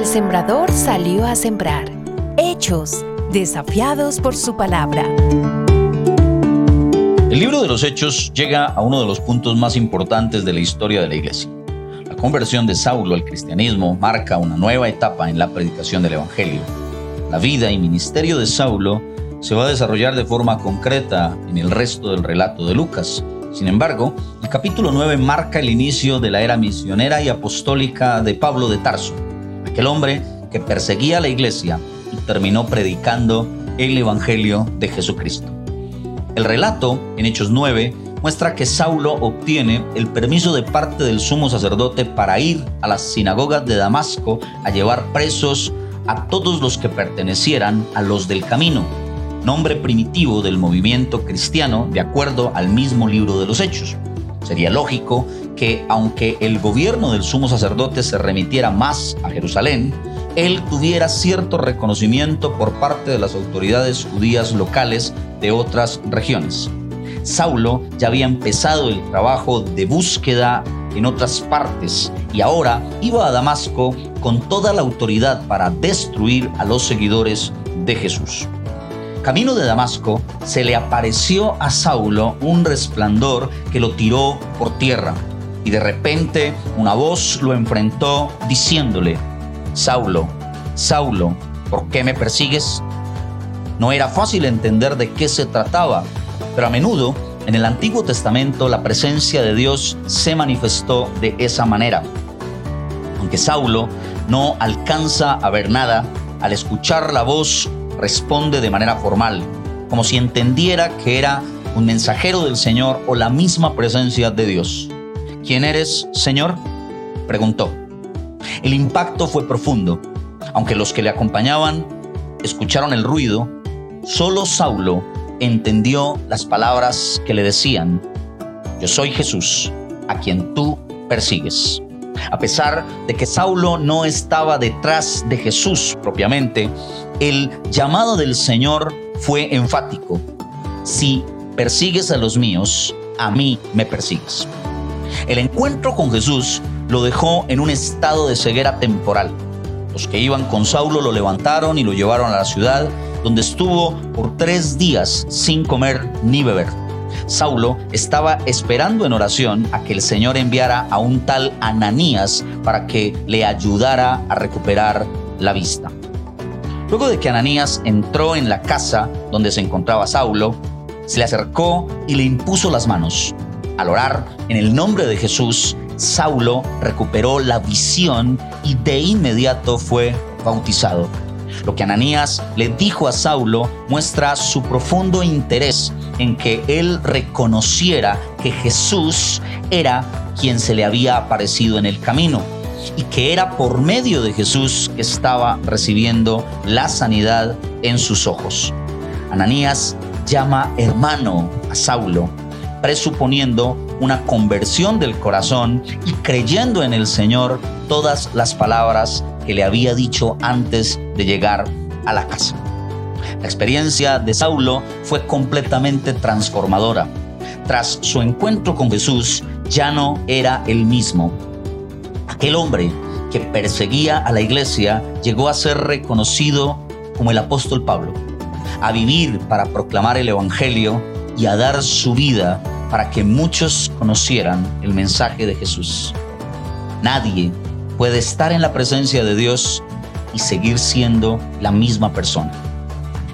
sembrador salió a sembrar. Hechos, desafiados por su palabra. El libro de los Hechos llega a uno de los puntos más importantes de la historia de la iglesia. La conversión de Saulo al cristianismo marca una nueva etapa en la predicación del Evangelio. La vida y ministerio de Saulo se va a desarrollar de forma concreta en el resto del relato de Lucas. Sin embargo, el capítulo 9 marca el inicio de la era misionera y apostólica de Pablo de Tarso, aquel hombre que perseguía la iglesia y terminó predicando el Evangelio de Jesucristo. El relato, en Hechos 9, muestra que Saulo obtiene el permiso de parte del sumo sacerdote para ir a las sinagogas de Damasco a llevar presos a todos los que pertenecieran a los del camino, nombre primitivo del movimiento cristiano de acuerdo al mismo libro de los Hechos. Sería lógico que, aunque el gobierno del sumo sacerdote se remitiera más a Jerusalén, él tuviera cierto reconocimiento por parte de las autoridades judías locales de otras regiones. Saulo ya había empezado el trabajo de búsqueda en otras partes y ahora iba a Damasco con toda la autoridad para destruir a los seguidores de Jesús. Camino de Damasco se le apareció a Saulo un resplandor que lo tiró por tierra y de repente una voz lo enfrentó diciéndole, Saulo, Saulo, ¿por qué me persigues? No era fácil entender de qué se trataba, pero a menudo en el Antiguo Testamento la presencia de Dios se manifestó de esa manera. Aunque Saulo no alcanza a ver nada, al escuchar la voz responde de manera formal, como si entendiera que era un mensajero del Señor o la misma presencia de Dios. ¿Quién eres, Señor? preguntó. El impacto fue profundo. Aunque los que le acompañaban escucharon el ruido, solo Saulo entendió las palabras que le decían, yo soy Jesús, a quien tú persigues. A pesar de que Saulo no estaba detrás de Jesús propiamente, el llamado del Señor fue enfático. Si persigues a los míos, a mí me persigues. El encuentro con Jesús lo dejó en un estado de ceguera temporal. Los que iban con Saulo lo levantaron y lo llevaron a la ciudad, donde estuvo por tres días sin comer ni beber. Saulo estaba esperando en oración a que el Señor enviara a un tal Ananías para que le ayudara a recuperar la vista. Luego de que Ananías entró en la casa donde se encontraba Saulo, se le acercó y le impuso las manos. Al orar en el nombre de Jesús, Saulo recuperó la visión y de inmediato fue bautizado. Lo que Ananías le dijo a Saulo muestra su profundo interés en que él reconociera que Jesús era quien se le había aparecido en el camino y que era por medio de Jesús que estaba recibiendo la sanidad en sus ojos. Ananías llama hermano a Saulo presuponiendo una conversión del corazón y creyendo en el Señor todas las palabras que le había dicho antes de llegar a la casa. La experiencia de Saulo fue completamente transformadora. Tras su encuentro con Jesús, ya no era el mismo. Aquel hombre que perseguía a la iglesia llegó a ser reconocido como el apóstol Pablo, a vivir para proclamar el Evangelio y a dar su vida para que muchos conocieran el mensaje de Jesús. Nadie puede estar en la presencia de Dios y seguir siendo la misma persona.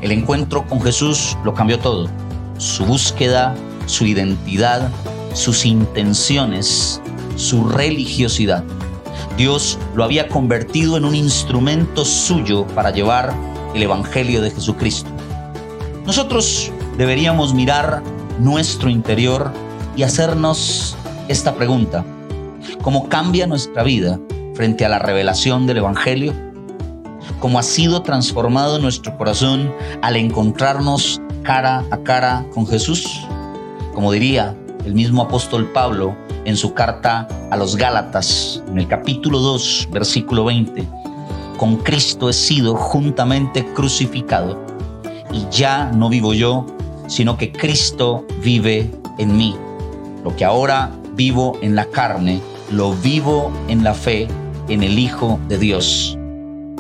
El encuentro con Jesús lo cambió todo. Su búsqueda, su identidad, sus intenciones, su religiosidad. Dios lo había convertido en un instrumento suyo para llevar el Evangelio de Jesucristo. Nosotros deberíamos mirar nuestro interior y hacernos esta pregunta. ¿Cómo cambia nuestra vida frente a la revelación del Evangelio? ¿Cómo ha sido transformado nuestro corazón al encontrarnos cara a cara con Jesús? Como diría el mismo apóstol Pablo en su carta a los Gálatas, en el capítulo 2, versículo 20, con Cristo he sido juntamente crucificado y ya no vivo yo, sino que Cristo vive en mí. Lo que ahora vivo en la carne, lo vivo en la fe en el Hijo de Dios,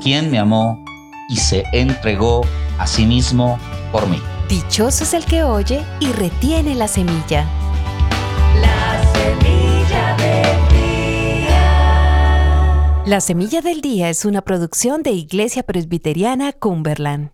quien me amó y se entregó a sí mismo por mí. Dichoso es el que oye y retiene la semilla. La semilla del día. La Semilla del Día es una producción de Iglesia Presbiteriana Cumberland.